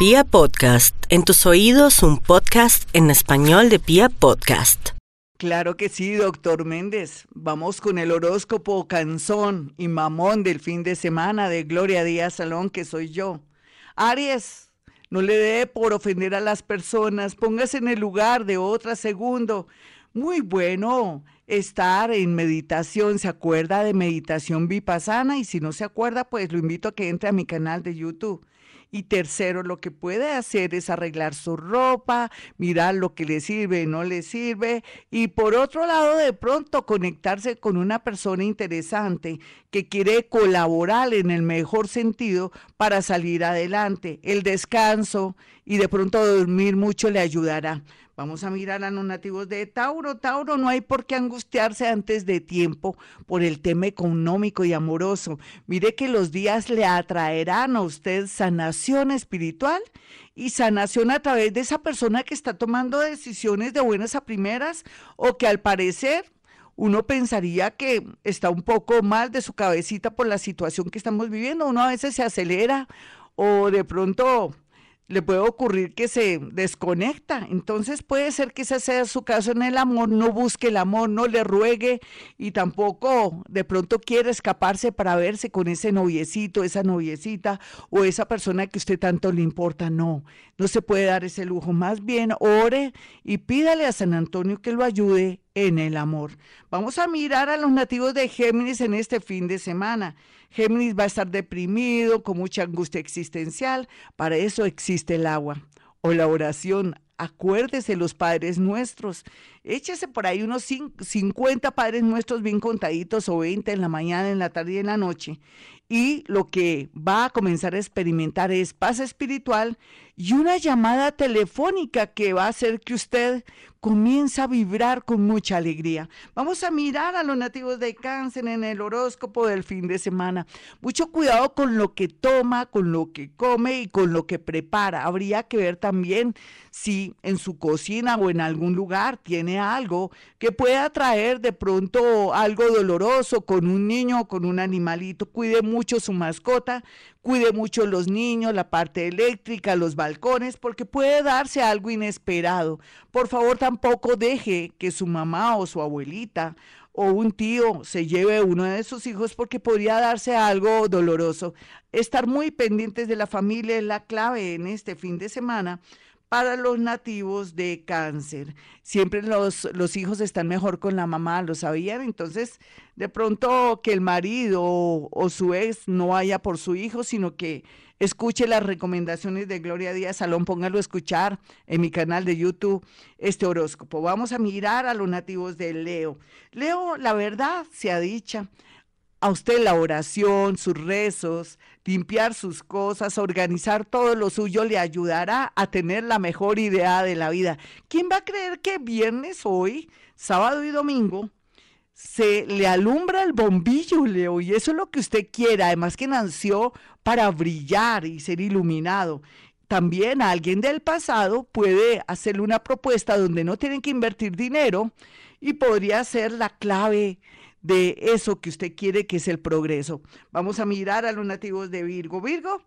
Pia Podcast, en tus oídos un podcast en español de Pia Podcast. Claro que sí, doctor Méndez. Vamos con el horóscopo canzón y mamón del fin de semana de Gloria Díaz Salón, que soy yo. Aries, no le dé por ofender a las personas, póngase en el lugar de otra segundo. Muy bueno estar en meditación. ¿Se acuerda de meditación vipassana? Y si no se acuerda, pues lo invito a que entre a mi canal de YouTube. Y tercero, lo que puede hacer es arreglar su ropa, mirar lo que le sirve y no le sirve. Y por otro lado, de pronto conectarse con una persona interesante que quiere colaborar en el mejor sentido para salir adelante. El descanso y de pronto dormir mucho le ayudará. Vamos a mirar a los nativos de Tauro. Tauro, no hay por qué angustiarse antes de tiempo por el tema económico y amoroso. Mire que los días le atraerán a usted sanación espiritual y sanación a través de esa persona que está tomando decisiones de buenas a primeras o que al parecer uno pensaría que está un poco mal de su cabecita por la situación que estamos viviendo. Uno a veces se acelera o de pronto le puede ocurrir que se desconecta. Entonces puede ser que ese sea su caso en el amor, no busque el amor, no le ruegue y tampoco de pronto quiere escaparse para verse con ese noviecito, esa noviecita o esa persona que usted tanto le importa. No, no se puede dar ese lujo. Más bien ore y pídale a San Antonio que lo ayude en el amor. Vamos a mirar a los nativos de Géminis en este fin de semana. Géminis va a estar deprimido, con mucha angustia existencial. Para eso existe el agua o la oración. Acuérdese los padres nuestros. Échese por ahí unos 50 padres nuestros bien contaditos o 20 en la mañana, en la tarde y en la noche. Y lo que va a comenzar a experimentar es paz espiritual y una llamada telefónica que va a hacer que usted comienza a vibrar con mucha alegría. Vamos a mirar a los nativos de cáncer en el horóscopo del fin de semana. Mucho cuidado con lo que toma, con lo que come y con lo que prepara. Habría que ver también si en su cocina o en algún lugar tiene algo que pueda traer de pronto algo doloroso con un niño o con un animalito. Cuide mucho su mascota, cuide mucho los niños, la parte eléctrica, los balcones, porque puede darse algo inesperado. Por favor, tampoco deje que su mamá o su abuelita o un tío se lleve uno de sus hijos porque podría darse algo doloroso. Estar muy pendientes de la familia es la clave en este fin de semana para los nativos de cáncer. Siempre los, los, hijos están mejor con la mamá, ¿lo sabían? Entonces, de pronto que el marido o, su ex no vaya por su hijo, sino que escuche las recomendaciones de Gloria Díaz Salón, póngalo a escuchar en mi canal de YouTube este horóscopo. Vamos a mirar a los nativos de Leo. Leo, la verdad se ha dicha a usted la oración, sus rezos, limpiar sus cosas, organizar todo lo suyo le ayudará a tener la mejor idea de la vida. ¿Quién va a creer que viernes hoy, sábado y domingo, se le alumbra el bombillo, Leo? Y eso es lo que usted quiera, además que nació para brillar y ser iluminado. También a alguien del pasado puede hacerle una propuesta donde no tienen que invertir dinero y podría ser la clave de eso que usted quiere, que es el progreso. Vamos a mirar a los nativos de Virgo. Virgo,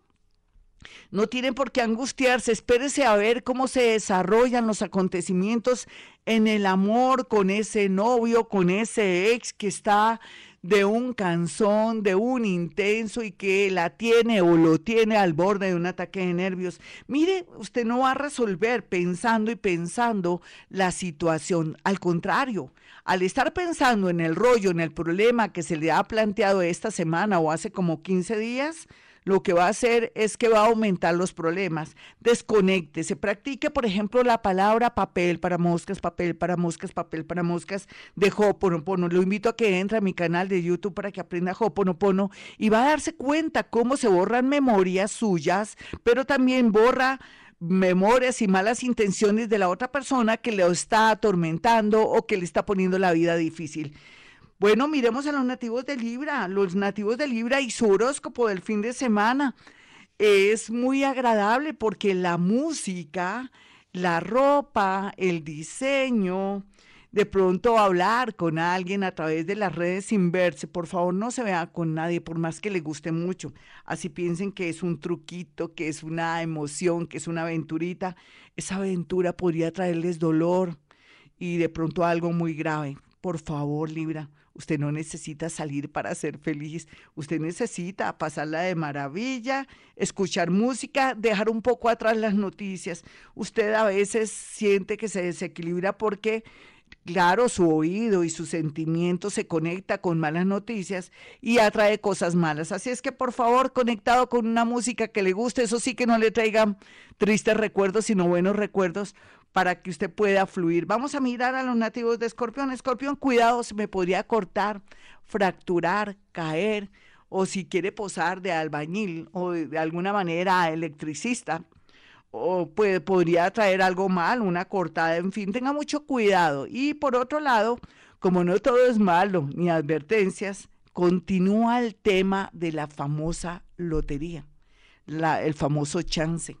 no tienen por qué angustiarse, espérese a ver cómo se desarrollan los acontecimientos en el amor con ese novio, con ese ex que está de un canzón, de un intenso y que la tiene o lo tiene al borde de un ataque de nervios. Mire, usted no va a resolver pensando y pensando la situación. Al contrario, al estar pensando en el rollo, en el problema que se le ha planteado esta semana o hace como 15 días, lo que va a hacer es que va a aumentar los problemas. Desconecte, se practique, por ejemplo, la palabra papel para moscas, papel para moscas, papel para moscas de Hoponopono. Lo invito a que entre a mi canal de YouTube para que aprenda Hoponopono y va a darse cuenta cómo se borran memorias suyas, pero también borra memorias y malas intenciones de la otra persona que le está atormentando o que le está poniendo la vida difícil. Bueno, miremos a los nativos de Libra, los nativos de Libra y su horóscopo del fin de semana. Es muy agradable porque la música, la ropa, el diseño, de pronto hablar con alguien a través de las redes sin verse. Por favor, no se vea con nadie, por más que le guste mucho. Así piensen que es un truquito, que es una emoción, que es una aventurita. Esa aventura podría traerles dolor y de pronto algo muy grave. Por favor, Libra, usted no necesita salir para ser feliz. Usted necesita pasarla de maravilla, escuchar música, dejar un poco atrás las noticias. Usted a veces siente que se desequilibra porque Claro, su oído y su sentimiento se conecta con malas noticias y atrae cosas malas. Así es que por favor, conectado con una música que le guste, eso sí que no le traiga tristes recuerdos, sino buenos recuerdos para que usted pueda fluir. Vamos a mirar a los nativos de Escorpión. Escorpión, cuidado, se me podría cortar, fracturar, caer, o si quiere posar de albañil o de alguna manera electricista o puede, podría traer algo mal, una cortada, en fin, tenga mucho cuidado. Y por otro lado, como no todo es malo ni advertencias, continúa el tema de la famosa lotería, el famoso chance.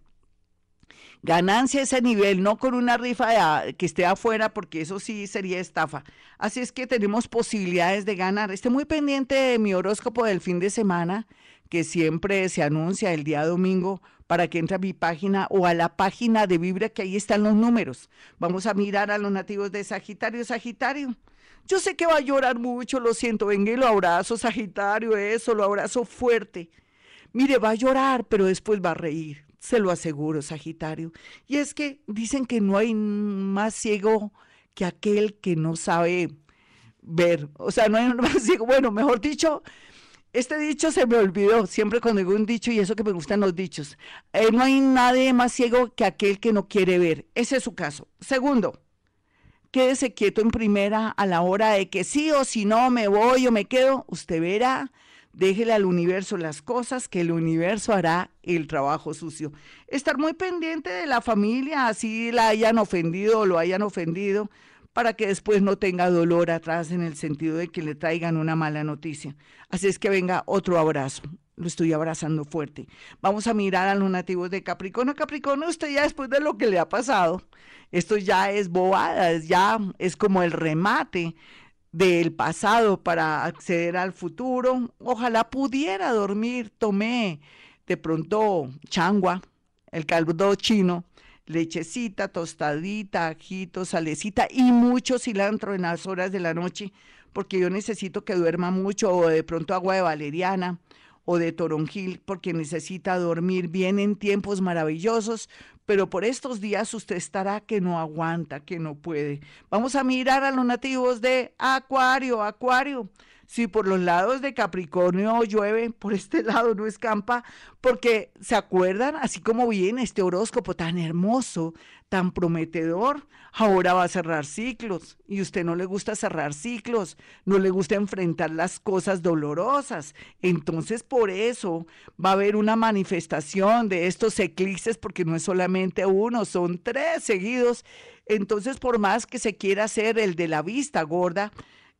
Ganancia ese nivel, no con una rifa que esté afuera, porque eso sí sería estafa. Así es que tenemos posibilidades de ganar. Esté muy pendiente de mi horóscopo del fin de semana, que siempre se anuncia el día domingo para que entre a mi página o a la página de Vibra, que ahí están los números. Vamos a mirar a los nativos de Sagitario. Sagitario, yo sé que va a llorar mucho, lo siento, venga y lo abrazo, Sagitario, eso, lo abrazo fuerte. Mire, va a llorar, pero después va a reír, se lo aseguro, Sagitario. Y es que dicen que no hay más ciego que aquel que no sabe ver. O sea, no hay más ciego, bueno, mejor dicho, este dicho se me olvidó, siempre cuando digo un dicho y eso que me gustan los dichos. Eh, no hay nadie más ciego que aquel que no quiere ver. Ese es su caso. Segundo, quédese quieto en primera a la hora de que sí o si no me voy o me quedo. Usted verá, déjele al universo las cosas que el universo hará el trabajo sucio. Estar muy pendiente de la familia, así la hayan ofendido o lo hayan ofendido para que después no tenga dolor atrás en el sentido de que le traigan una mala noticia. Así es que venga otro abrazo. Lo estoy abrazando fuerte. Vamos a mirar a los nativos de Capricornio. Capricornio, usted ya después de lo que le ha pasado, esto ya es bobada, ya es como el remate del pasado para acceder al futuro. Ojalá pudiera dormir. Tomé de pronto changua, el caldo chino, lechecita, tostadita, ajito, salecita y mucho cilantro en las horas de la noche, porque yo necesito que duerma mucho, o de pronto agua de valeriana o de toronjil, porque necesita dormir bien en tiempos maravillosos, pero por estos días usted estará que no aguanta, que no puede. Vamos a mirar a los nativos de Acuario, Acuario. Si por los lados de Capricornio llueve, por este lado no escampa, porque se acuerdan, así como viene este horóscopo tan hermoso, tan prometedor, ahora va a cerrar ciclos y usted no le gusta cerrar ciclos, no le gusta enfrentar las cosas dolorosas. Entonces por eso va a haber una manifestación de estos eclipses, porque no es solamente uno, son tres seguidos. Entonces por más que se quiera hacer el de la vista gorda,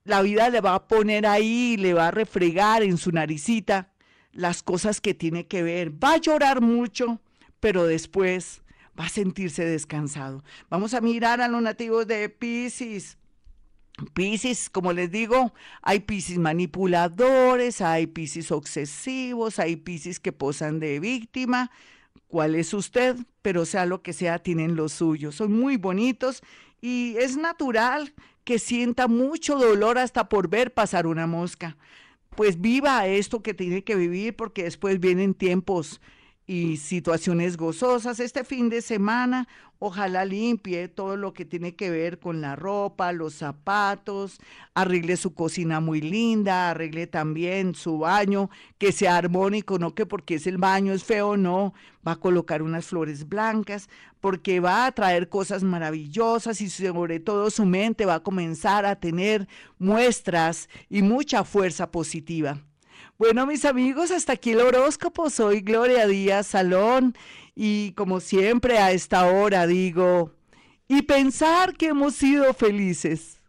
la vida le va a poner ahí, le va a refregar en su naricita las cosas que tiene que ver. Va a llorar mucho, pero después va a sentirse descansado. Vamos a mirar a los nativos de Pisces. Pisces, como les digo, hay Pisces manipuladores, hay Pisces obsesivos, hay Pisces que posan de víctima. ¿Cuál es usted? Pero sea lo que sea, tienen lo suyo. Son muy bonitos y es natural que sienta mucho dolor hasta por ver pasar una mosca. Pues viva esto que tiene que vivir porque después vienen tiempos y situaciones gozosas. Este fin de semana Ojalá limpie todo lo que tiene que ver con la ropa, los zapatos, arregle su cocina muy linda, arregle también su baño, que sea armónico, no que porque es el baño es feo, no, va a colocar unas flores blancas, porque va a traer cosas maravillosas y sobre todo su mente va a comenzar a tener muestras y mucha fuerza positiva. Bueno, mis amigos, hasta aquí el horóscopo. Soy Gloria Díaz Salón y como siempre a esta hora digo, y pensar que hemos sido felices.